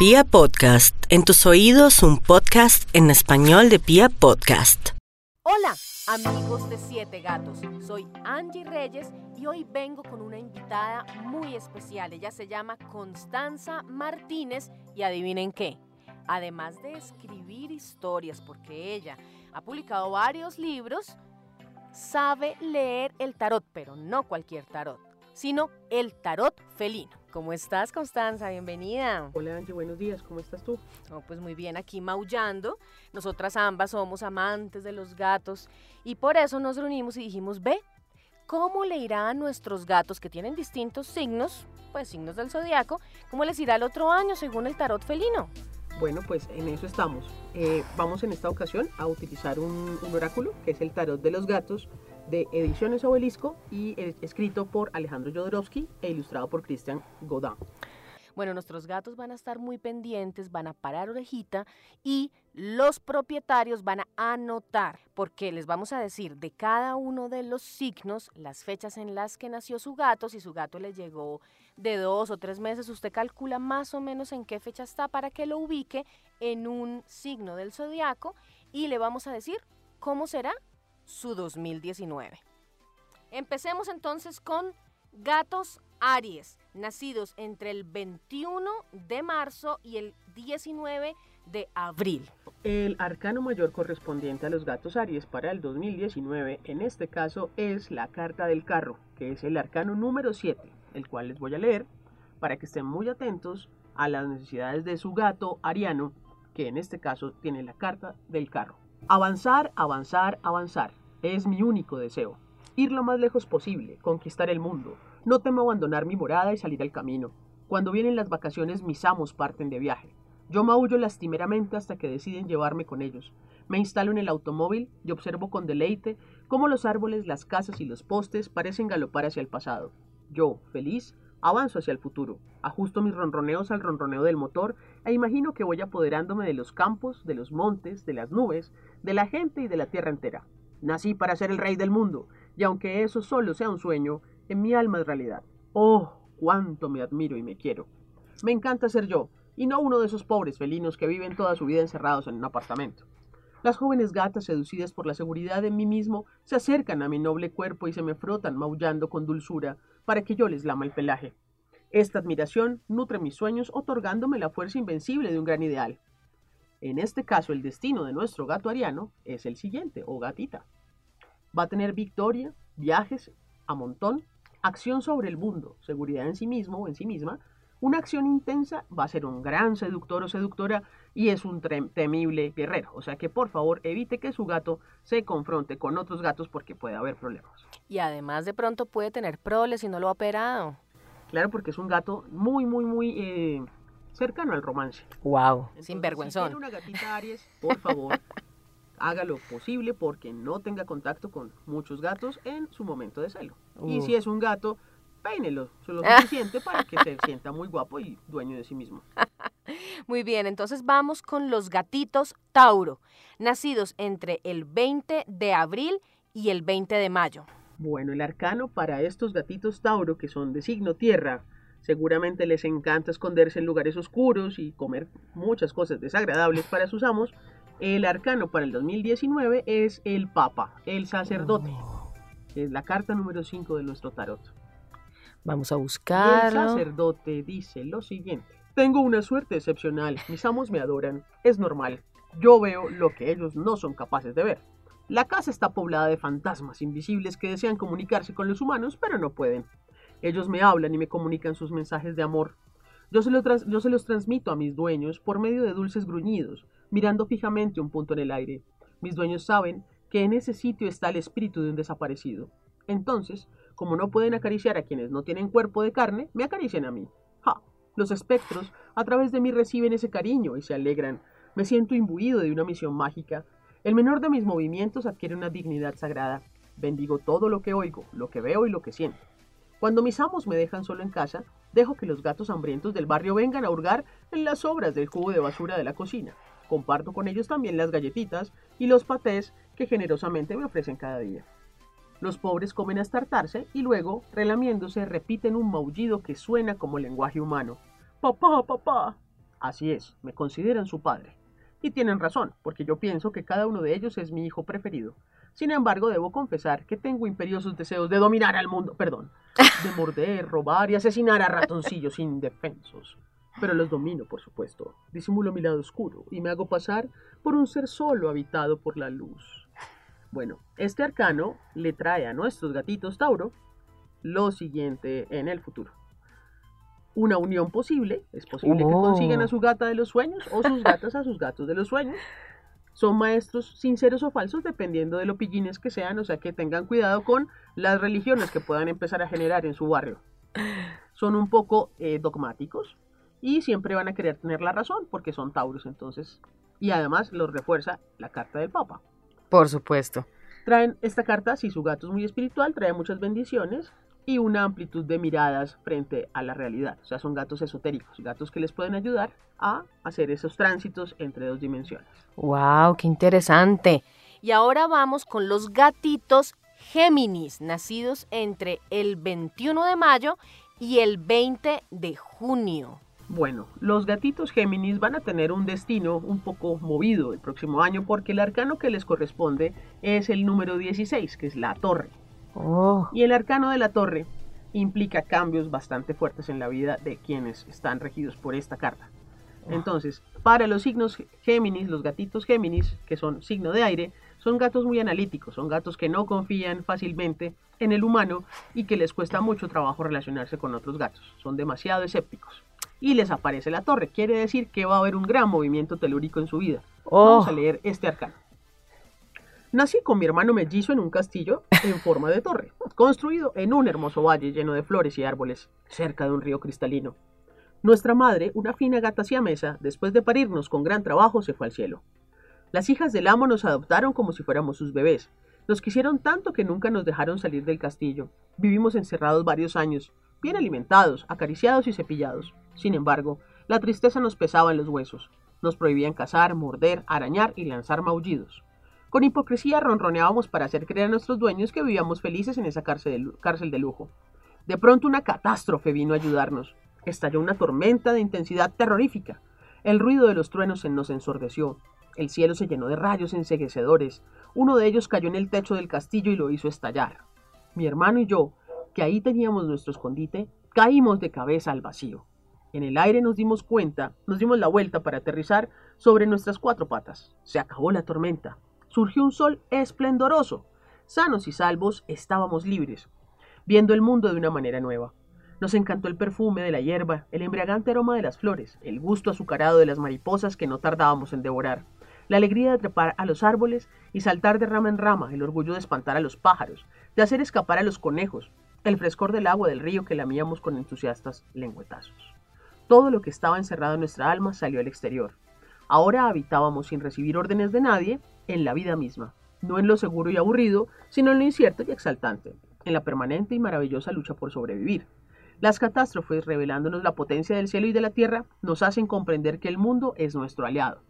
Pia Podcast, en tus oídos un podcast en español de Pia Podcast. Hola, amigos de Siete Gatos. Soy Angie Reyes y hoy vengo con una invitada muy especial. Ella se llama Constanza Martínez y adivinen qué. Además de escribir historias, porque ella ha publicado varios libros, sabe leer el tarot, pero no cualquier tarot, sino el tarot felino. ¿Cómo estás, Constanza? Bienvenida. Hola Angie, buenos días, ¿cómo estás tú? Oh, pues muy bien, aquí maullando. Nosotras ambas somos amantes de los gatos y por eso nos reunimos y dijimos, ve, ¿cómo le irá a nuestros gatos que tienen distintos signos, pues signos del zodiaco, cómo les irá el otro año según el tarot felino? Bueno, pues en eso estamos. Eh, vamos en esta ocasión a utilizar un, un oráculo, que es el tarot de los gatos, de Ediciones Obelisco y escrito por Alejandro Jodorowsky e ilustrado por Christian Godin. Bueno, nuestros gatos van a estar muy pendientes, van a parar orejita y los propietarios van a anotar, porque les vamos a decir de cada uno de los signos, las fechas en las que nació su gato, si su gato le llegó de dos o tres meses, usted calcula más o menos en qué fecha está para que lo ubique en un signo del zodiaco y le vamos a decir cómo será su 2019. Empecemos entonces con gatos Aries, nacidos entre el 21 de marzo y el 19 de abril. El arcano mayor correspondiente a los gatos Aries para el 2019, en este caso, es la carta del carro, que es el arcano número 7, el cual les voy a leer para que estén muy atentos a las necesidades de su gato ariano, que en este caso tiene la carta del carro. Avanzar, avanzar, avanzar. Es mi único deseo. Ir lo más lejos posible, conquistar el mundo. No temo abandonar mi morada y salir al camino. Cuando vienen las vacaciones mis amos parten de viaje. Yo maullo lastimeramente hasta que deciden llevarme con ellos. Me instalo en el automóvil y observo con deleite cómo los árboles, las casas y los postes parecen galopar hacia el pasado. Yo, feliz, avanzo hacia el futuro, ajusto mis ronroneos al ronroneo del motor e imagino que voy apoderándome de los campos, de los montes, de las nubes, de la gente y de la tierra entera. Nací para ser el rey del mundo, y aunque eso solo sea un sueño, en mi alma es realidad. Oh, cuánto me admiro y me quiero. Me encanta ser yo, y no uno de esos pobres felinos que viven toda su vida encerrados en un apartamento. Las jóvenes gatas, seducidas por la seguridad de mí mismo, se acercan a mi noble cuerpo y se me frotan maullando con dulzura para que yo les lama el pelaje. Esta admiración nutre mis sueños otorgándome la fuerza invencible de un gran ideal. En este caso, el destino de nuestro gato ariano es el siguiente, o gatita. Va a tener victoria, viajes a montón, acción sobre el mundo, seguridad en sí mismo o en sí misma, una acción intensa, va a ser un gran seductor o seductora y es un temible guerrero. O sea que por favor evite que su gato se confronte con otros gatos porque puede haber problemas. Y además de pronto puede tener proles si no lo ha operado. Claro, porque es un gato muy, muy, muy... Eh, cercano al romance. Wow, sin vergüenza. Si una gatita Aries, por favor, haga lo posible porque no tenga contacto con muchos gatos en su momento de celo. Y si es un gato, peínelo lo suficiente para que se sienta muy guapo y dueño de sí mismo. Muy bien, entonces vamos con los gatitos Tauro, nacidos entre el 20 de abril y el 20 de mayo. Bueno, el arcano para estos gatitos Tauro, que son de signo tierra, Seguramente les encanta esconderse en lugares oscuros y comer muchas cosas desagradables para sus amos. El arcano para el 2019 es el Papa, el sacerdote. Es la carta número 5 de nuestro tarot. Vamos a buscarlo. el sacerdote dice lo siguiente. Tengo una suerte excepcional. Mis amos me adoran. Es normal. Yo veo lo que ellos no son capaces de ver. La casa está poblada de fantasmas invisibles que desean comunicarse con los humanos, pero no pueden. Ellos me hablan y me comunican sus mensajes de amor. Yo se, los transmito a mis dueños por medio de dulces gruñidos, mirando fijamente un punto en el aire. Mis dueños saben que en ese sitio está el espíritu de un desaparecido. Entonces, como no pueden acariciar a quienes no tienen cuerpo de carne, me acarician a mí. ¡Ja! Los espectros a través de mí reciben ese cariño y se alegran. Me siento imbuido de una misión mágica. El menor de mis movimientos adquiere una dignidad sagrada. Bendigo todo lo que oigo, lo que veo y lo que siento. Cuando mis amos me dejan solo en casa, dejo que los gatos hambrientos del barrio vengan a hurgar en las sobras del cubo de basura de la cocina. Comparto con ellos también las galletitas y los patés que generosamente me ofrecen cada día. Los pobres comen hasta hartarse y luego, relamiéndose, repiten un maullido que suena como lenguaje humano. Papá, papá. Así es, me consideran su padre. Y tienen razón, porque yo pienso que cada uno de ellos es mi hijo preferido. Sin embargo, debo confesar que tengo imperiosos deseos de dominar al mundo, perdón, de morder, robar y asesinar a ratoncillos indefensos. Pero los domino, por supuesto. Disimulo mi lado oscuro y me hago pasar por un ser solo habitado por la luz. Bueno, este arcano le trae a nuestros gatitos Tauro lo siguiente en el futuro. Una unión posible, es posible que consigan a su gata de los sueños o sus gatas a sus gatos de los sueños. Son maestros sinceros o falsos dependiendo de lo pillines que sean, o sea que tengan cuidado con las religiones que puedan empezar a generar en su barrio. Son un poco eh, dogmáticos y siempre van a querer tener la razón porque son tauros entonces. Y además los refuerza la carta del Papa. Por supuesto. Traen esta carta, si su gato es muy espiritual, trae muchas bendiciones y una amplitud de miradas frente a la realidad. O sea, son gatos esotéricos, gatos que les pueden ayudar a hacer esos tránsitos entre dos dimensiones. ¡Wow! ¡Qué interesante! Y ahora vamos con los gatitos Géminis, nacidos entre el 21 de mayo y el 20 de junio. Bueno, los gatitos Géminis van a tener un destino un poco movido el próximo año porque el arcano que les corresponde es el número 16, que es la torre. Oh. Y el arcano de la torre implica cambios bastante fuertes en la vida de quienes están regidos por esta carta. Entonces, para los signos Géminis, los gatitos Géminis, que son signo de aire, son gatos muy analíticos, son gatos que no confían fácilmente en el humano y que les cuesta mucho trabajo relacionarse con otros gatos, son demasiado escépticos. Y les aparece la torre, quiere decir que va a haber un gran movimiento telúrico en su vida. Oh. Vamos a leer este arcano. Nací con mi hermano mellizo en un castillo en forma de torre, construido en un hermoso valle lleno de flores y árboles, cerca de un río cristalino. Nuestra madre, una fina gata siamesa, después de parirnos con gran trabajo, se fue al cielo. Las hijas del amo nos adoptaron como si fuéramos sus bebés. Nos quisieron tanto que nunca nos dejaron salir del castillo. Vivimos encerrados varios años, bien alimentados, acariciados y cepillados. Sin embargo, la tristeza nos pesaba en los huesos. Nos prohibían cazar, morder, arañar y lanzar maullidos. Con hipocresía ronroneábamos para hacer creer a nuestros dueños que vivíamos felices en esa cárcel de, cárcel de lujo. De pronto una catástrofe vino a ayudarnos. Estalló una tormenta de intensidad terrorífica. El ruido de los truenos nos ensordeció. El cielo se llenó de rayos enseguecedores. Uno de ellos cayó en el techo del castillo y lo hizo estallar. Mi hermano y yo, que ahí teníamos nuestro escondite, caímos de cabeza al vacío. En el aire nos dimos cuenta, nos dimos la vuelta para aterrizar sobre nuestras cuatro patas. Se acabó la tormenta. Surgió un sol esplendoroso. Sanos y salvos estábamos libres, viendo el mundo de una manera nueva. Nos encantó el perfume de la hierba, el embriagante aroma de las flores, el gusto azucarado de las mariposas que no tardábamos en devorar, la alegría de trepar a los árboles y saltar de rama en rama, el orgullo de espantar a los pájaros, de hacer escapar a los conejos, el frescor del agua del río que lamíamos con entusiastas lengüetazos. Todo lo que estaba encerrado en nuestra alma salió al exterior. Ahora habitábamos sin recibir órdenes de nadie en la vida misma, no en lo seguro y aburrido, sino en lo incierto y exaltante, en la permanente y maravillosa lucha por sobrevivir. Las catástrofes, revelándonos la potencia del cielo y de la tierra, nos hacen comprender que el mundo es nuestro aliado.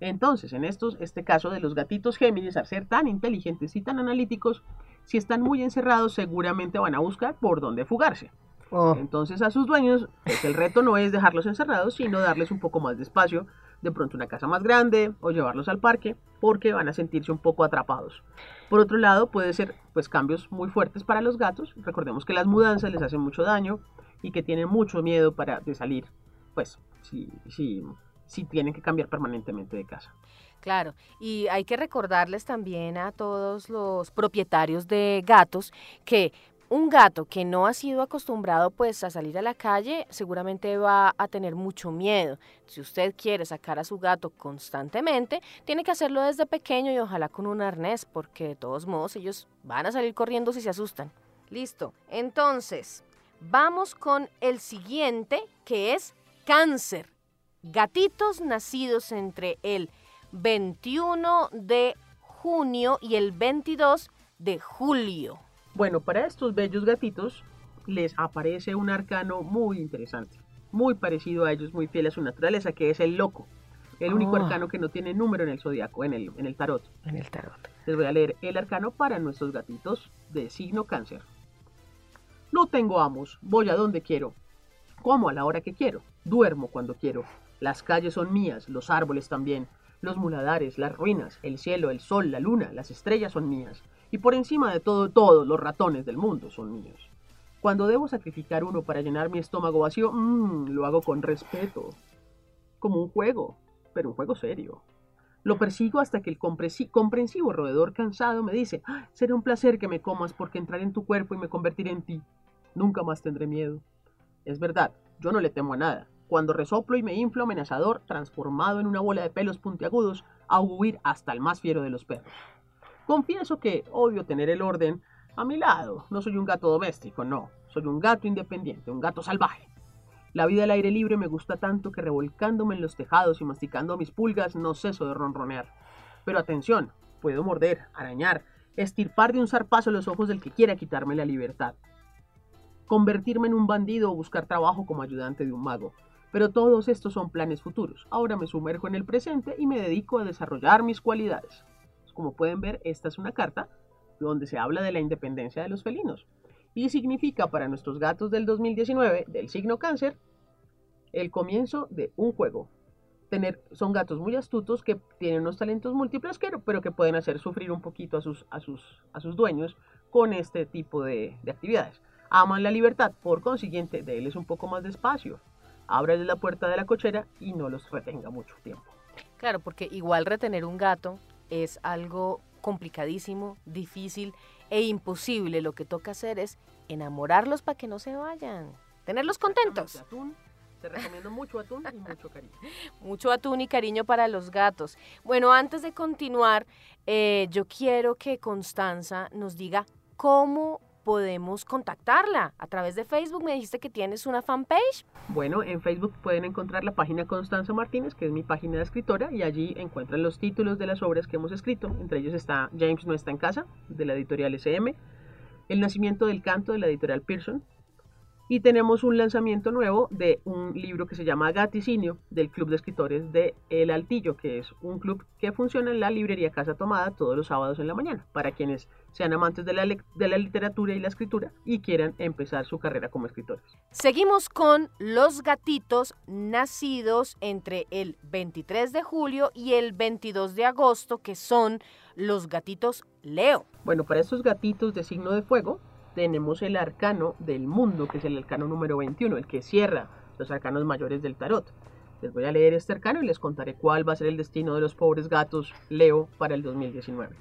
Entonces, en estos, este caso de los gatitos Géminis, al ser tan inteligentes y tan analíticos, si están muy encerrados, seguramente van a buscar por dónde fugarse. Oh. Entonces, a sus dueños, pues el reto no es dejarlos encerrados, sino darles un poco más de espacio, de pronto una casa más grande o llevarlos al parque, porque van a sentirse un poco atrapados. Por otro lado, puede ser pues cambios muy fuertes para los gatos. Recordemos que las mudanzas les hacen mucho daño y que tienen mucho miedo para de salir, pues si, si, si tienen que cambiar permanentemente de casa. Claro, y hay que recordarles también a todos los propietarios de gatos que un gato que no ha sido acostumbrado pues a salir a la calle seguramente va a tener mucho miedo. Si usted quiere sacar a su gato constantemente, tiene que hacerlo desde pequeño y ojalá con un arnés, porque de todos modos ellos van a salir corriendo si se asustan. Listo. Entonces, vamos con el siguiente que es cáncer. Gatitos nacidos entre el 21 de junio y el 22 de julio. Bueno, para estos bellos gatitos les aparece un arcano muy interesante, muy parecido a ellos, muy fiel a su naturaleza, que es el loco. El único Oh. arcano que no tiene número en el zodiaco, en el, en el tarot. En el tarot. Les voy a leer el arcano para nuestros gatitos de signo cáncer. No tengo amos, voy a donde quiero. Como a la hora que quiero, duermo cuando quiero. Las calles son mías, los árboles también, los muladares, las ruinas, el cielo, el sol, la luna, las estrellas son mías. Y por encima de todo, todos los ratones del mundo son míos. Cuando debo sacrificar uno para llenar mi estómago vacío, mmm, lo hago con respeto. Como un juego, pero un juego serio. Lo persigo hasta que el comprensivo roedor cansado me dice, ah, será un placer que me comas porque entraré en tu cuerpo y me convertiré en ti. Nunca más tendré miedo. Es verdad, yo no le temo a nada. Cuando resoplo y me inflo amenazador, transformado en una bola de pelos puntiagudos, a huir hasta el más fiero de los perros. Confieso que odio tener el orden a mi lado. No soy un gato doméstico, no. Soy un gato independiente, un gato salvaje. La vida al aire libre me gusta tanto que revolcándome en los tejados y masticando mis pulgas no ceso de ronronear. Pero atención, puedo morder, arañar, estirpar de un zarpazo los ojos del que quiera quitarme la libertad. Convertirme en un bandido o buscar trabajo como ayudante de un mago. Pero todos estos son planes futuros. Ahora me sumerjo en el presente y me dedico a desarrollar mis cualidades. Como pueden ver, esta es una carta donde se habla de la independencia de los felinos. Y significa para nuestros gatos del 2019, del signo cáncer, el comienzo de un juego. Tener, son gatos muy astutos que tienen unos talentos múltiples, pero que pueden hacer sufrir un poquito a sus, a sus, a sus dueños con este tipo de, de actividades. Aman la libertad, por consiguiente, déles un poco más de espacio ábrele la puerta de la cochera y no los retenga mucho tiempo. Claro, porque igual retener un gato es algo complicadísimo, difícil e imposible. Lo que toca hacer es enamorarlos para que no se vayan, tenerlos contentos. Atún, te recomiendo mucho atún y mucho cariño. mucho atún y cariño para los gatos. Bueno, antes de continuar, eh, yo quiero que Constanza nos diga cómo podemos contactarla? A través de Facebook me dijiste que tienes una fanpage. Bueno, en Facebook pueden encontrar la página Constanza Martínez, que es mi página de escritora, y allí encuentran los títulos de las obras que hemos escrito. Entre ellos está James no está en casa, de la editorial SM, El nacimiento del canto, de la editorial Pearson, y tenemos un lanzamiento nuevo de un libro que se llama Gaticinio del Club de Escritores de El Altillo, que es un club que funciona en la librería Casa Tomada todos los sábados en la mañana, para quienes sean amantes de la, de la literatura y la escritura y quieran empezar su carrera como escritores. Seguimos con los gatitos nacidos entre el 23 de julio y el 22 de agosto, que son los gatitos Leo. Bueno, para estos gatitos de signo de fuego, tenemos el arcano del mundo, que es el arcano número 21, el que cierra los arcanos mayores del tarot. Les voy a leer este arcano y les contaré cuál va a ser el destino de los pobres gatos Leo para el 2019.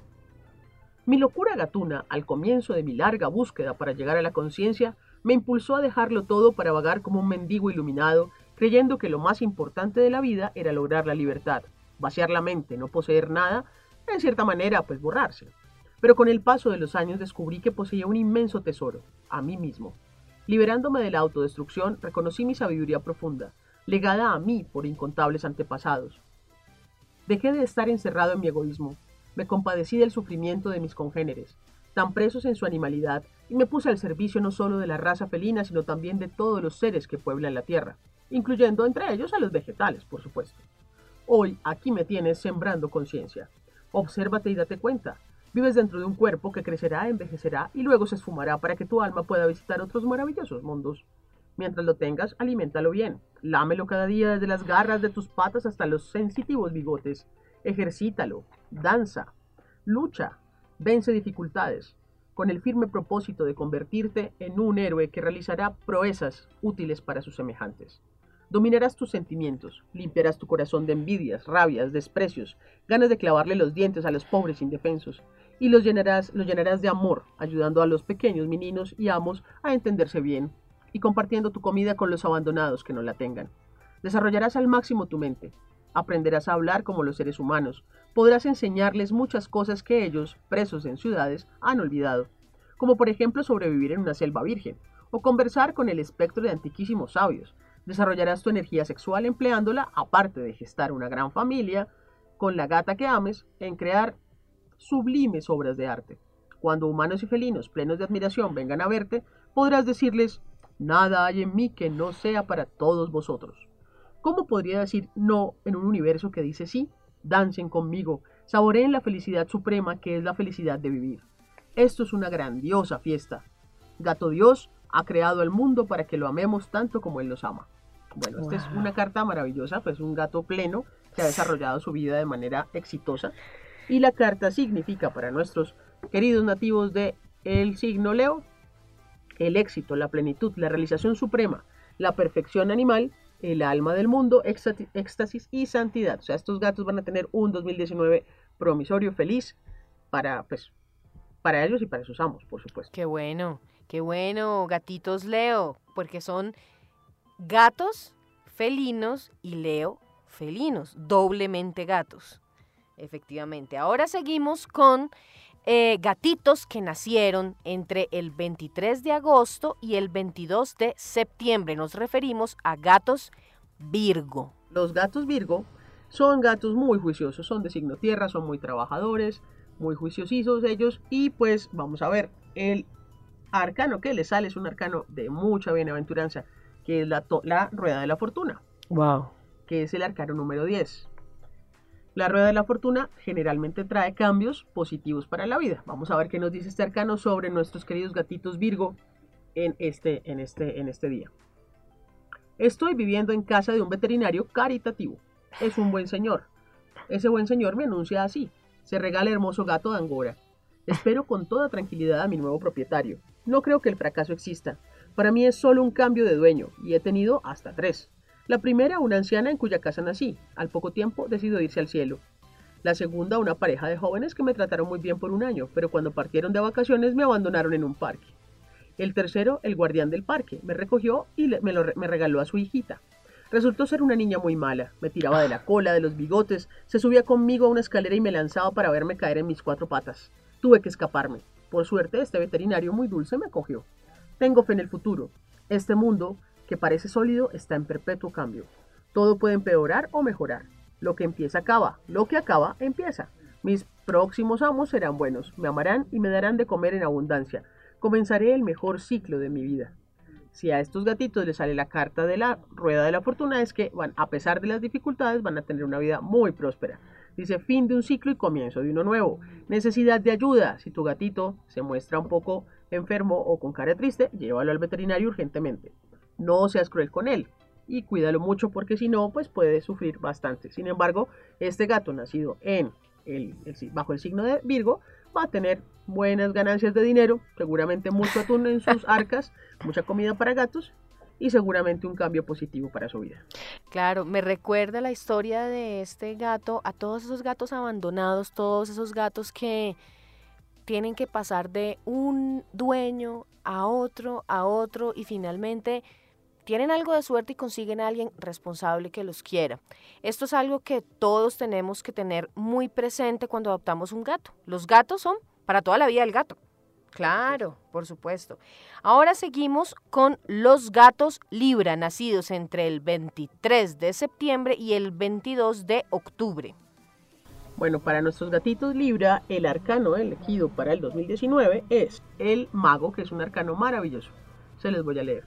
Mi locura gatuna, al comienzo de mi larga búsqueda para llegar a la conciencia, me impulsó a dejarlo todo para vagar como un mendigo iluminado, creyendo que lo más importante de la vida era lograr la libertad, vaciar la mente, no poseer nada, en cierta manera, pues borrarse. Pero con el paso de los años descubrí que poseía un inmenso tesoro, a mí mismo. Liberándome de la autodestrucción, reconocí mi sabiduría profunda, legada a mí por incontables antepasados. Dejé de estar encerrado en mi egoísmo, me compadecí del sufrimiento de mis congéneres, tan presos en su animalidad, y me puse al servicio no solo de la raza felina, sino también de todos los seres que pueblan la tierra, incluyendo entre ellos a los vegetales, por supuesto. Hoy aquí me tienes sembrando conciencia. Obsérvate y date cuenta. Vives dentro de un cuerpo que crecerá, envejecerá y luego se esfumará para que tu alma pueda visitar otros maravillosos mundos. Mientras lo tengas, aliméntalo bien. Lámelo cada día desde las garras de tus patas hasta los sensitivos bigotes. Ejercítalo, danza, lucha, vence dificultades, con el firme propósito de convertirte en un héroe que realizará proezas útiles para sus semejantes. Dominarás tus sentimientos, limpiarás tu corazón de envidias, rabias, desprecios, ganas de clavarle los dientes a los pobres indefensos, y los llenarás, los llenarás de amor, ayudando a los pequeños meninos y amos a entenderse bien, y compartiendo tu comida con los abandonados que no la tengan. Desarrollarás al máximo tu mente, aprenderás a hablar como los seres humanos, podrás enseñarles muchas cosas que ellos, presos en ciudades, han olvidado, como por ejemplo sobrevivir en una selva virgen, o conversar con el espectro de antiquísimos sabios. Desarrollarás tu energía sexual empleándola, aparte de gestar una gran familia, con la gata que ames, en crear sublimes obras de arte. Cuando humanos y felinos, plenos de admiración, vengan a verte, podrás decirles, nada hay en mí que no sea para todos vosotros. ¿Cómo podría decir no en un universo que dice sí? Dancen conmigo, saboreen la felicidad suprema que es la felicidad de vivir. Esto es una grandiosa fiesta. Gato Dios, ha creado el mundo para que lo amemos tanto como Él nos ama. Bueno, esta es una carta maravillosa, pues un gato pleno que ha desarrollado su vida de manera exitosa. Y la carta significa para nuestros queridos nativos de el signo Leo el éxito, la plenitud, la realización suprema, la perfección animal, el alma del mundo, éxtasis y santidad. O sea, estos gatos van a tener un 2019 promisorio feliz para, pues, para ellos y para sus amos, por supuesto. Qué bueno, qué bueno, gatitos Leo, porque son gatos felinos y Leo felinos, doblemente gatos. Efectivamente. Ahora seguimos con eh, gatitos que nacieron entre el 23 de agosto y el 22 de septiembre. Nos referimos a gatos Virgo. Los gatos Virgo son gatos muy juiciosos, son de signo tierra, son muy trabajadores, muy juiciositos ellos y pues vamos a ver, el arcano que les sale es un arcano de mucha bienaventuranza, que es la, rueda de la fortuna. Wow. que es el arcano número 10. La rueda de la fortuna generalmente trae cambios positivos para la vida. Vamos a ver qué nos dice este arcano sobre nuestros queridos gatitos Virgo en este, en este, en este día. Estoy viviendo en casa de un veterinario caritativo. Es un buen señor. Ese buen señor me anuncia así. Se regala hermoso gato de Angora. Espero con toda tranquilidad a mi nuevo propietario. No creo que el fracaso exista. Para mí es solo un cambio de dueño y he tenido hasta tres. La primera, una anciana en cuya casa nací. Al poco tiempo decidió irse al cielo. La segunda, una pareja de jóvenes que me trataron muy bien por un año, pero cuando partieron de vacaciones me abandonaron en un parque. El tercero, el guardián del parque, me recogió y me, lo me regaló a su hijita. Resultó ser una niña muy mala. Me tiraba de la cola, de los bigotes, se subía conmigo a una escalera y me lanzaba para verme caer en mis cuatro patas. Tuve que escaparme. Por suerte, este veterinario muy dulce me acogió. Tengo fe en el futuro. Este mundo, que parece sólido, está en perpetuo cambio. Todo puede empeorar o mejorar. Lo que empieza acaba, lo que acaba empieza. Mis próximos amos serán buenos, me amarán y me darán de comer en abundancia. Comenzaré el mejor ciclo de mi vida. Si a estos gatitos les sale la carta de la rueda de la fortuna es que van, a pesar de las dificultades, van a tener una vida muy próspera. Dice fin de un ciclo y comienzo de uno nuevo. Necesidad de ayuda. Si tu gatito se muestra un poco enfermo o con cara triste, llévalo al veterinario urgentemente. No seas cruel con él y cuídalo mucho porque si no, pues puede sufrir bastante. Sin embargo, este gato nacido en el, bajo el signo de Virgo va a tener buenas ganancias de dinero, seguramente mucho atún en sus arcas, mucha comida para gatos y seguramente un cambio positivo para su vida. Claro, me recuerda la historia de este gato a todos esos gatos abandonados, todos esos gatos que tienen que pasar de un dueño a otro, a otro y finalmente tienen algo de suerte y consiguen a alguien responsable que los quiera. Esto es algo que todos tenemos que tener muy presente cuando adoptamos un gato. Los gatos son para toda la vida el gato. Claro, por supuesto. Ahora seguimos con los gatos Libra, nacidos entre el 23 de septiembre y el 22 de octubre. Bueno, para nuestros gatitos Libra, el arcano elegido para el 2019 es el mago, que es un arcano maravilloso. Se les voy a leer.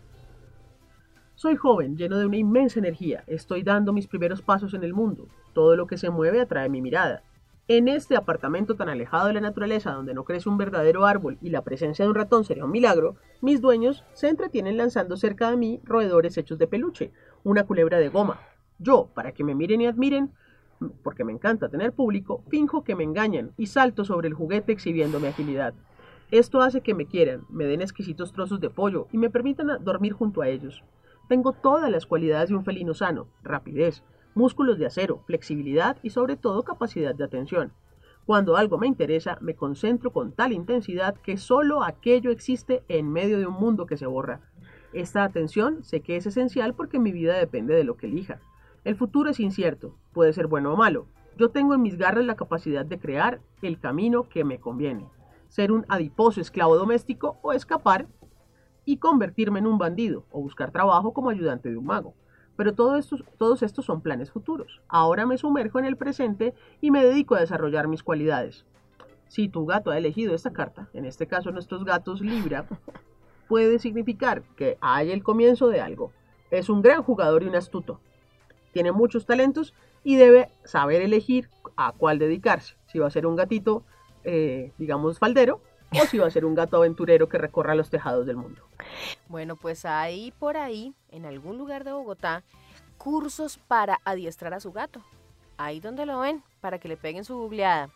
Soy joven, lleno de una inmensa energía. Estoy dando mis primeros pasos en el mundo. Todo lo que se mueve atrae mi mirada. En este apartamento tan alejado de la naturaleza, donde no crece un verdadero árbol y la presencia de un ratón sería un milagro, mis dueños se entretienen lanzando cerca de mí roedores hechos de peluche, una culebra de goma. Yo, para que me miren y admiren, porque me encanta tener público, finjo que me engañan y salto sobre el juguete exhibiendo mi agilidad. Esto hace que me quieran, me den exquisitos trozos de pollo y me permitan dormir junto a ellos. Tengo todas las cualidades de un felino sano, rapidez, músculos de acero, flexibilidad y sobre todo capacidad de atención. Cuando algo me interesa, me concentro con tal intensidad que solo aquello existe en medio de un mundo que se borra. Esta atención sé que es esencial porque mi vida depende de lo que elija. El futuro es incierto, puede ser bueno o malo. Yo tengo en mis garras la capacidad de crear el camino que me conviene. Ser un adiposo esclavo doméstico o escapar y convertirme en un bandido o buscar trabajo como ayudante de un mago. Pero todo estos- todos estos son planes futuros. Ahora me sumerjo en el presente y me dedico a desarrollar mis cualidades. Si tu gato ha elegido esta carta, en este caso nuestros gatos Libra, puede significar que hay el comienzo de algo. Es un gran jugador y un astuto. Tiene muchos talentos y debe saber elegir a cuál dedicarse. Si va a ser un gatito, eh, digamos, faldero, o si va a ser un gato aventurero que recorra los tejados del mundo. Bueno, pues hay por ahí, en algún lugar de Bogotá, cursos para adiestrar a su gato. Ahí donde lo ven, para que le peguen su googleada.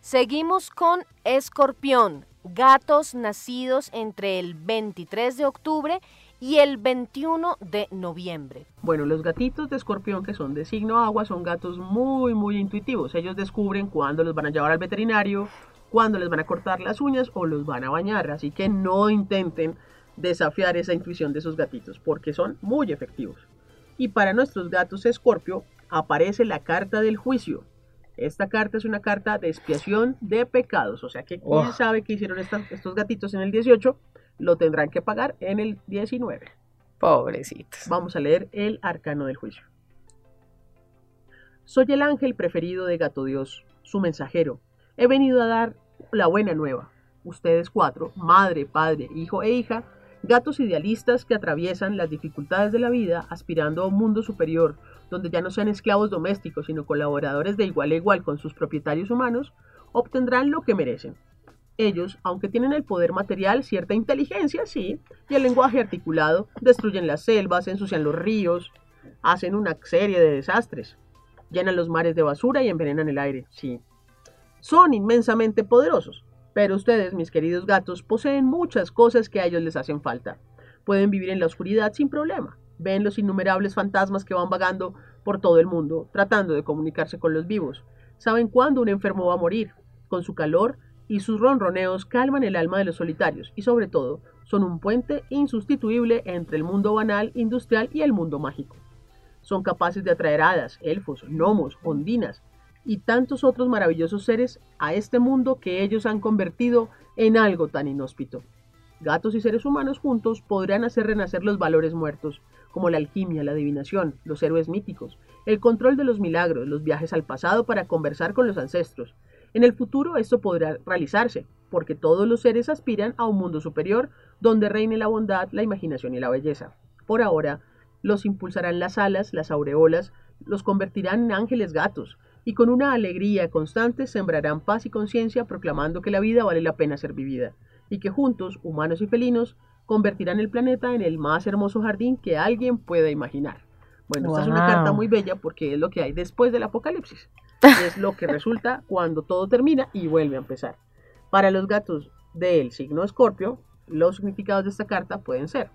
Seguimos con Escorpión, gatos nacidos entre el 23 de octubre y el 21 de noviembre. Bueno, los gatitos de escorpión que son de signo agua son gatos muy, muy intuitivos. Ellos descubren cuándo los van a llevar al veterinario, cuándo les van a cortar las uñas o los van a bañar. Así que no intenten desafiar esa intuición de esos gatitos porque son muy efectivos. Y para nuestros gatos escorpio aparece la carta del juicio. Esta carta es una carta de expiación de pecados. O sea que quién Oh. sabe qué hicieron estos gatitos en el 18, lo tendrán que pagar en el 19. Pobrecitos. Vamos a leer el arcano del juicio. Soy el ángel preferido de Gato Dios, su mensajero. He venido a dar la buena nueva. Ustedes cuatro, madre, padre, hijo e hija, gatos idealistas que atraviesan las dificultades de la vida aspirando a un mundo superior, donde ya no sean esclavos domésticos, sino colaboradores de igual a igual con sus propietarios humanos, obtendrán lo que merecen. Ellos, aunque tienen el poder material, cierta inteligencia, sí, y el lenguaje articulado, destruyen las selvas, ensucian los ríos, hacen una serie de desastres, llenan los mares de basura y envenenan el aire, sí. Son inmensamente poderosos, pero ustedes, mis queridos gatos, poseen muchas cosas que a ellos les hacen falta. Pueden vivir en la oscuridad sin problema. Ven los innumerables fantasmas que van vagando por todo el mundo, tratando de comunicarse con los vivos. Saben cuándo un enfermo va a morir. Con su calor y sus ronroneos calman el alma de los solitarios y sobre todo son un puente insustituible entre el mundo banal, industrial y el mundo mágico. Son capaces de atraer hadas, elfos, gnomos, ondinas y tantos otros maravillosos seres a este mundo que ellos han convertido en algo tan inhóspito. Gatos y seres humanos juntos podrán hacer renacer los valores muertos, como la alquimia, la adivinación, los héroes míticos, el control de los milagros, los viajes al pasado para conversar con los ancestros. En el futuro esto podrá realizarse, porque todos los seres aspiran a un mundo superior donde reine la bondad, la imaginación y la belleza. Por ahora, los impulsarán las alas, las aureolas, los convertirán en ángeles gatos, y con una alegría constante sembrarán paz y conciencia proclamando que la vida vale la pena ser vivida, y que juntos, humanos y felinos, convertirán el planeta en el más hermoso jardín que alguien pueda imaginar. Bueno, esta es una carta muy bella porque es lo que hay después del apocalipsis. Es lo que resulta cuando todo termina y vuelve a empezar. Para los gatos del signo Escorpio, los significados de esta carta pueden ser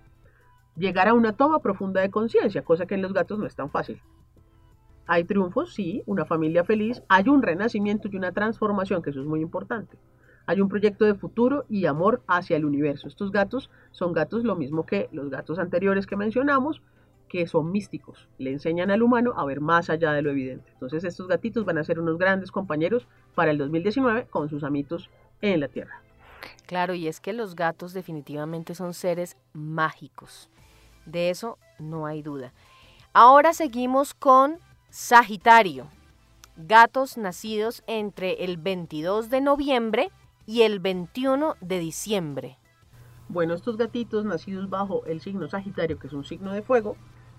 llegar a una toma profunda de conciencia, cosa que en los gatos no es tan fácil. Hay triunfos, sí, una familia feliz, hay un renacimiento y una transformación, que eso es muy importante. Hay un proyecto de futuro y amor hacia el universo. Estos gatos son gatos lo mismo que los gatos anteriores que mencionamos, que son místicos. Le enseñan al humano a ver más allá de lo evidente. Entonces estos gatitos van a ser unos grandes compañeros para el 2019 con sus amitos en la Tierra. Claro, y es que los gatos definitivamente son seres mágicos. De eso no hay duda. Ahora seguimos con Sagitario. Gatos nacidos entre el 22 de noviembre y el 21 de diciembre. Bueno, estos gatitos nacidos bajo el signo Sagitario, que es un signo de fuego,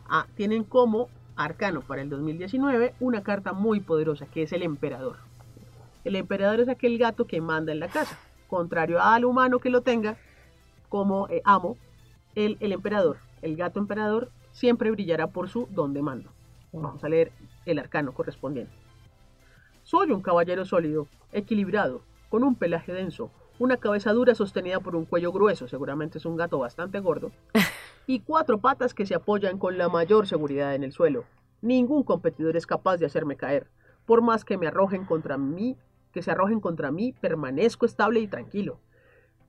ah, tienen como arcano para el 2019 una carta muy poderosa, que es el emperador. El emperador es aquel gato que manda en la casa, contrario al humano que lo tenga como eh, amo, el, el emperador, el gato emperador, siempre brillará por su don de mando. Vamos a leer el arcano correspondiente. Soy un caballero sólido, equilibrado, con un pelaje denso, una cabeza dura sostenida por un cuello grueso, seguramente es un gato bastante gordo, y cuatro patas que se apoyan con la mayor seguridad en el suelo. Ningún competidor es capaz de hacerme caer. Por más que me arrojen contra mí, que se arrojen contra mí, permanezco estable y tranquilo.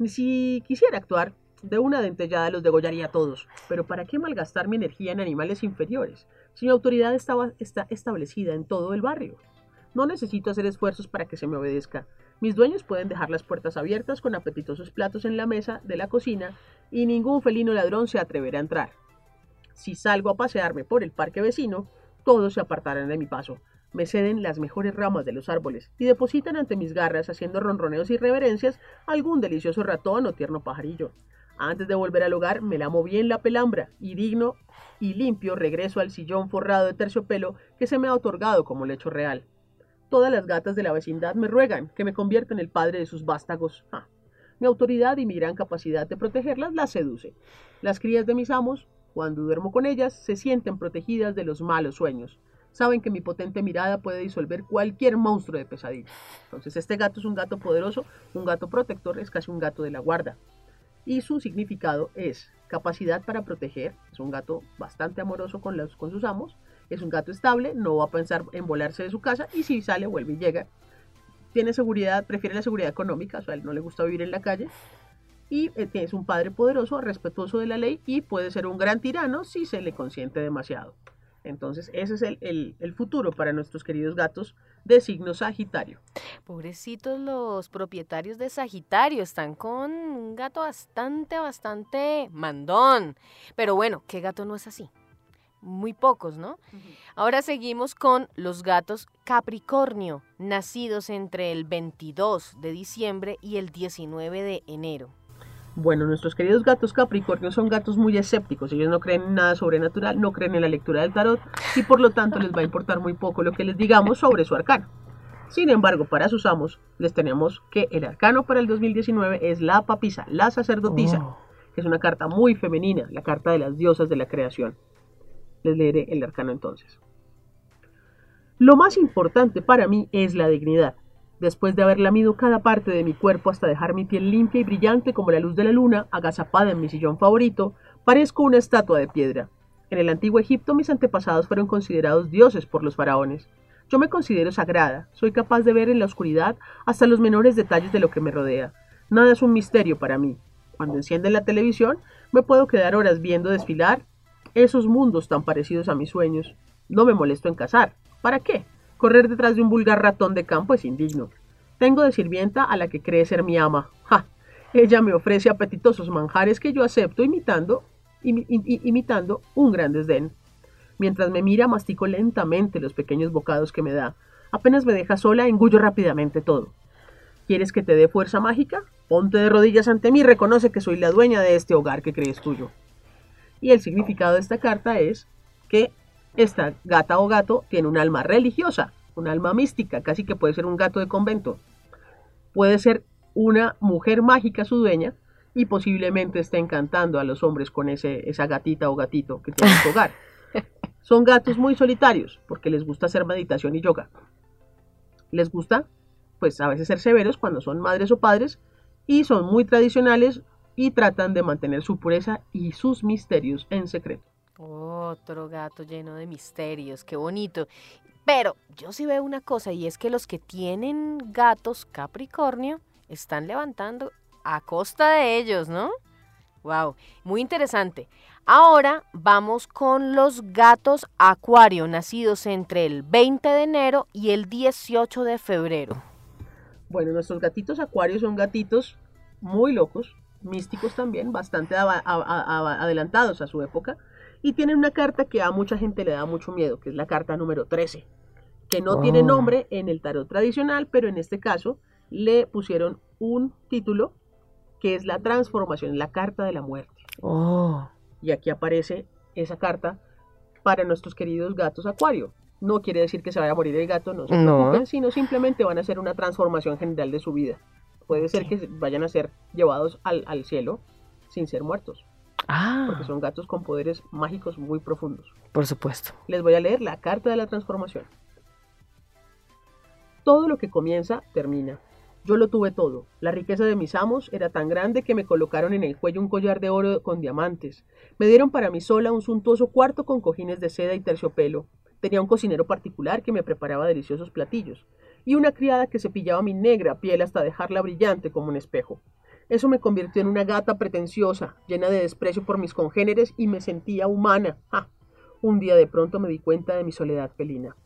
Si quisiera actuar, de una dentellada los degollaría a todos. Pero ¿para qué malgastar mi energía en animales inferiores? Si mi autoridad está establecida en todo el barrio. No necesito hacer esfuerzos para que se me obedezca. Mis dueños pueden dejar las puertas abiertas con apetitosos platos en la mesa de la cocina y ningún felino ladrón se atreverá a entrar. Si salgo a pasearme por el parque vecino, todos se apartarán de mi paso. Me ceden las mejores ramas de los árboles y depositan ante mis garras, haciendo ronroneos y reverencias, algún delicioso ratón o tierno pajarillo. Antes de volver al hogar, me lamo bien la pelambra y digno y limpio regreso al sillón forrado de terciopelo que se me ha otorgado como lecho real. Todas las gatas de la vecindad me ruegan que me convierta en el padre de sus vástagos. Ah, Mi autoridad y mi gran capacidad de protegerlas las seduce. Las crías de mis amos, cuando duermo con ellas, se sienten protegidas de los malos sueños. Saben que mi potente mirada puede disolver cualquier monstruo de pesadilla. Entonces este gato es un gato poderoso, un gato protector, es casi un gato de la guarda. Y su significado es capacidad para proteger, es un gato bastante amoroso con, los, con sus amos, es un gato estable, no va a pensar en volarse de su casa y si sale, vuelve y llega. Tiene seguridad, prefiere la seguridad económica, o sea, él no le gusta vivir en la calle. Y eh, es un padre poderoso, respetuoso de la ley y puede ser un gran tirano si se le consiente demasiado. Entonces, ese es el, el, futuro para nuestros queridos gatos de signo Sagitario. Pobrecitos los propietarios de Sagitario, están con un gato bastante, bastante mandón. Pero bueno, ¿qué gato no es así? Muy pocos, ¿no? Ahora seguimos con los gatos Capricornio, nacidos entre el 22 de diciembre y el 19 de enero. Bueno, nuestros queridos gatos Capricornio son gatos muy escépticos. Ellos no creen en nada sobrenatural, no creen en la lectura del tarot y por lo tanto les va a importar muy poco lo que les digamos sobre su arcano. Sin embargo, para sus amos les tenemos que el arcano para el 2019 es la papisa, la sacerdotisa, oh. que es una carta muy femenina, la carta de las diosas de la creación. Les leeré el arcano entonces. Lo más importante para mí es la dignidad después de haber lamido cada parte de mi cuerpo hasta dejar mi piel limpia y brillante como la luz de la luna, agazapada en mi sillón favorito, parezco una estatua de piedra. En el antiguo Egipto mis antepasados fueron considerados dioses por los faraones. Yo me considero sagrada, soy capaz de ver en la oscuridad hasta los menores detalles de lo que me rodea. Nada es un misterio para mí. Cuando encienden la televisión, me puedo quedar horas viendo desfilar esos mundos tan parecidos a mis sueños. No me molesto en cazar. ¿Para qué? Correr detrás de un vulgar ratón de campo es indigno. Tengo de sirvienta a la que cree ser mi ama. ¡Ja! Ella me ofrece apetitosos manjares que yo acepto imitando, imitando un gran desdén. Mientras me mira, mastico lentamente los pequeños bocados que me da. Apenas me deja sola, engullo rápidamente todo. ¿Quieres que te dé fuerza mágica? Ponte de rodillas ante mí y reconoce que soy la dueña de este hogar que crees tuyo. Y el significado de esta carta es que esta gata o gato tiene un alma religiosa, un alma mística, casi que puede ser un gato de convento. Puede ser una mujer mágica su dueña y posiblemente esté encantando a los hombres con ese, esa gatita o gatito que tiene en su hogar. Son gatos muy solitarios porque les gusta hacer meditación y yoga. Les gusta, pues a veces ser severos cuando son madres o padres y son muy tradicionales y tratan de mantener su pureza y sus misterios en secreto. Otro gato lleno de misterios, qué bonito. Pero yo sí veo una cosa y es que los que tienen gatos Capricornio están levantando a costa de ellos, ¿no? Wow, muy interesante. Ahora vamos con los gatos Acuario, nacidos entre el 20 de enero y el 18 de febrero. Bueno, nuestros gatitos Acuario son gatitos muy locos, místicos también, bastante adelantados a su época y tienen una carta que a mucha gente le da mucho miedo, que es la carta número 13, que no tiene nombre en el tarot tradicional, pero en este caso le pusieron un título que es la transformación, la carta de la muerte. Oh. Y aquí aparece esa carta para nuestros queridos gatos acuario. No quiere decir que se vaya a morir el gato, no se preocupen, sino simplemente van a hacer una transformación general de su vida. Puede ser que vayan a ser llevados al, al cielo sin ser muertos. Ah. Porque son gatos con poderes mágicos muy profundos. Por supuesto. Les voy a leer la carta de la transformación. Todo lo que comienza, termina. Yo lo tuve todo. La riqueza de mis amos era tan grande que me colocaron en el cuello un collar de oro con diamantes. Me dieron para mí sola un suntuoso cuarto con cojines de seda y terciopelo. Tenía un cocinero particular que me preparaba deliciosos platillos. Y una criada que cepillaba mi negra piel hasta dejarla brillante como un espejo. Eso me convirtió en una gata pretenciosa, llena de desprecio por mis congéneres y me sentía humana. Un día de pronto me di cuenta de mi soledad felina.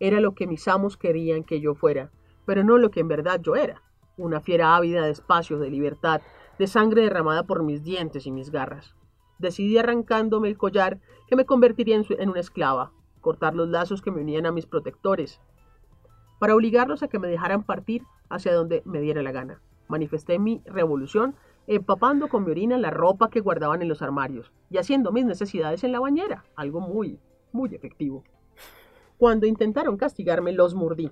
Era lo que mis amos querían que yo fuera, pero no lo que en verdad yo era. Una fiera ávida de espacio, de libertad, de sangre derramada por mis dientes y mis garras. Decidí arrancándome el collar que me convertiría en, en una esclava, cortar los lazos que me unían a mis protectores, para obligarlos a que me dejaran partir hacia donde me diera la gana. Manifesté mi revolución empapando con mi orina la ropa que guardaban en los armarios y haciendo mis necesidades en la bañera, algo muy, muy efectivo. Cuando intentaron castigarme, los mordí.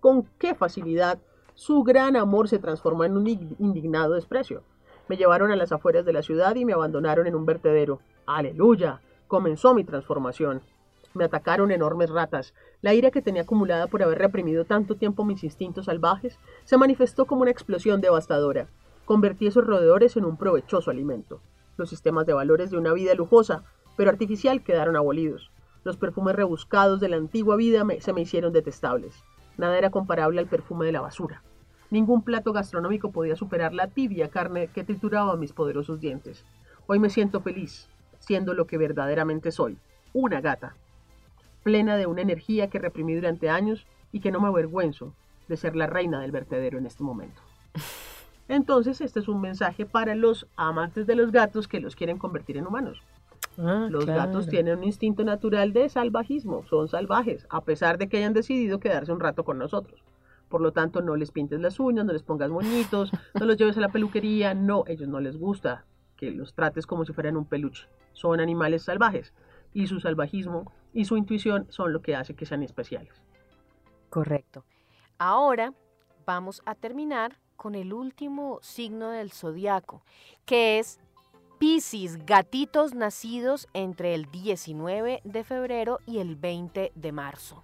Con qué facilidad su gran amor se transformó en un indignado desprecio. Me llevaron a las afueras de la ciudad y me abandonaron en un vertedero. ¡Aleluya! Comenzó mi transformación. Me atacaron enormes ratas. La ira que tenía acumulada por haber reprimido tanto tiempo mis instintos salvajes se manifestó como una explosión devastadora. Convertí esos roedores en un provechoso alimento. Los sistemas de valores de una vida lujosa, pero artificial, quedaron abolidos. Los perfumes rebuscados de la antigua vida se me hicieron detestables. Nada era comparable al perfume de la basura. Ningún plato gastronómico podía superar la tibia carne que trituraba mis poderosos dientes. Hoy me siento feliz, siendo lo que verdaderamente soy, una gata, plena de una energía que reprimí durante años y que no me avergüenzo de ser la reina del vertedero en este momento. Entonces, este es un mensaje para los amantes de los gatos que los quieren convertir en humanos. Ah, los gatos tienen un instinto natural de salvajismo, son salvajes, a pesar de que hayan decidido quedarse un rato con nosotros. Por lo tanto, no les pintes las uñas, no les pongas moñitos, no los lleves a la peluquería, no, ellos no les gusta que los trates como si fueran un peluche. Son animales salvajes y su salvajismo y su intuición son lo que hace que sean especiales. Correcto. Ahora vamos a terminar con el último signo del zodiaco, que es Piscis, gatitos nacidos entre el 19 de febrero y el 20 de marzo.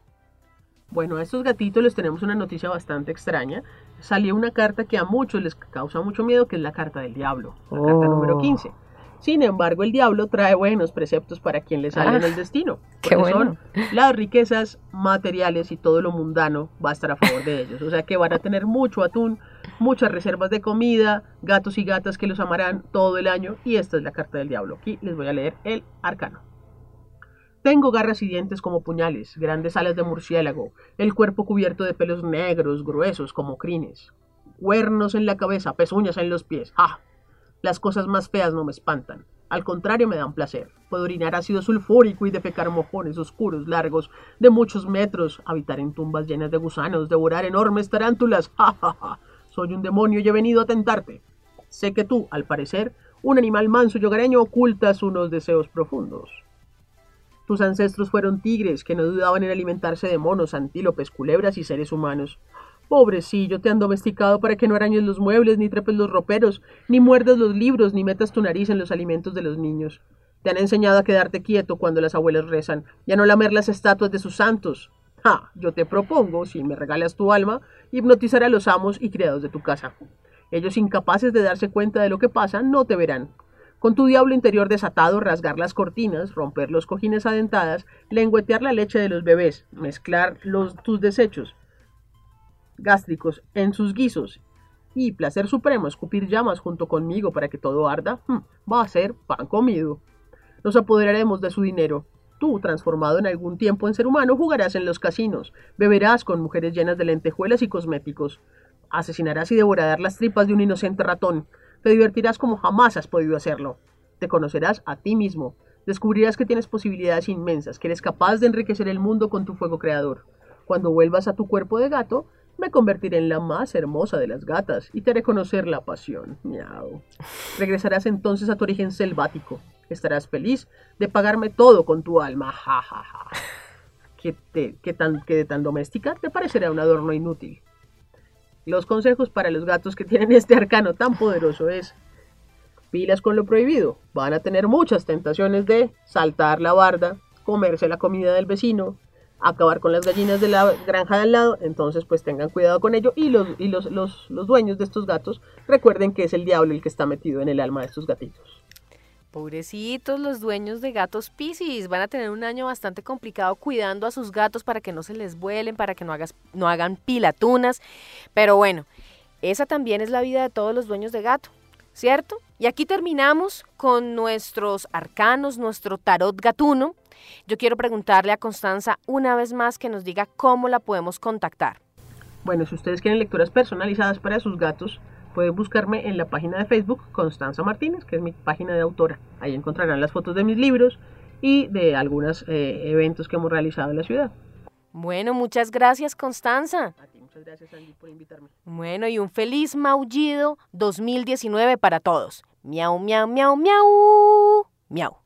Bueno, a estos gatitos les tenemos una noticia bastante extraña. Salió una carta que a muchos les causa mucho miedo, que es la carta del diablo, la carta número 15. Sin embargo, el diablo trae buenos preceptos para quien le sale en el ah, destino. Porque son las riquezas materiales y todo lo mundano va a estar a favor de ellos. O sea que van a tener mucho atún, muchas reservas de comida, gatos y gatas que los amarán todo el año. Y esta es la carta del diablo. Aquí les voy a leer el arcano. Tengo garras y dientes como puñales, grandes alas de murciélago, el cuerpo cubierto de pelos negros, gruesos como crines, cuernos en la cabeza, pezuñas en los pies. ¡Ah! Las cosas más feas no me espantan. Al contrario, me dan placer. Puedo orinar ácido sulfúrico y defecar mojones oscuros, largos, de muchos metros, habitar en tumbas llenas de gusanos, devorar enormes tarántulas. ¡Ja, ja, ja! Soy un demonio y he venido a tentarte. Sé que tú, al parecer, un animal manso y hogareño, ocultas unos deseos profundos. Tus ancestros fueron tigres que no dudaban en alimentarse de monos, antílopes, culebras y seres humanos. Pobrecillo, te han domesticado para que no arañes los muebles, ni trepes los roperos, ni muerdas los libros, ni metas tu nariz en los alimentos de los niños. Te han enseñado a quedarte quieto cuando las abuelas rezan, y a no lamer las estatuas de sus santos. ¡Ja! Yo te propongo, si me regalas tu alma, hipnotizar a los amos y criados de tu casa. Ellos, incapaces de darse cuenta de lo que pasa, no te verán. Con tu diablo interior desatado, rasgar las cortinas, romper los cojines adentadas, lengüetear la leche de los bebés, mezclar los, tus desechos, gástricos en sus guisos y placer supremo escupir llamas junto conmigo para que todo arda, hmm, va a ser pan comido. Nos apoderaremos de su dinero. Tú, transformado en algún tiempo en ser humano, jugarás en los casinos, beberás con mujeres llenas de lentejuelas y cosméticos, asesinarás y devorarás las tripas de un inocente ratón, te divertirás como jamás has podido hacerlo, te conocerás a ti mismo, descubrirás que tienes posibilidades inmensas, que eres capaz de enriquecer el mundo con tu fuego creador. Cuando vuelvas a tu cuerpo de gato, me convertiré en la más hermosa de las gatas y te haré conocer la pasión. Miau. Regresarás entonces a tu origen selvático. Estarás feliz de pagarme todo con tu alma. Ja, ja, ja. ¿Qué, te, tan, que de tan doméstica te parecerá un adorno inútil. Los consejos para los gatos que tienen este arcano tan poderoso es pilas con lo prohibido. Van a tener muchas tentaciones de saltar la barda, comerse la comida del vecino, acabar con las gallinas de la granja de al lado, entonces pues tengan cuidado con ello y los, y los, los, los dueños de estos gatos recuerden que es el diablo el que está metido en el alma de estos gatitos. Pobrecitos los dueños de gatos Piscis, van a tener un año bastante complicado cuidando a sus gatos para que no se les vuelen, para que no, hagas, no hagan pilatunas, pero bueno, esa también es la vida de todos los dueños de gato, ¿cierto? Y aquí terminamos con nuestros arcanos, nuestro tarot gatuno. Yo quiero preguntarle a Constanza una vez más que nos diga cómo la podemos contactar. Bueno, si ustedes quieren lecturas personalizadas para sus gatos, pueden buscarme en la página de Facebook Constanza Martínez, que es mi página de autora. Ahí encontrarán las fotos de mis libros y de algunos eh, eventos que hemos realizado en la ciudad. Bueno, muchas gracias Constanza. A ti, muchas gracias Andy por invitarme. Bueno, y un feliz maullido 2019 para todos. Miau, miau, miau, miau. Miau.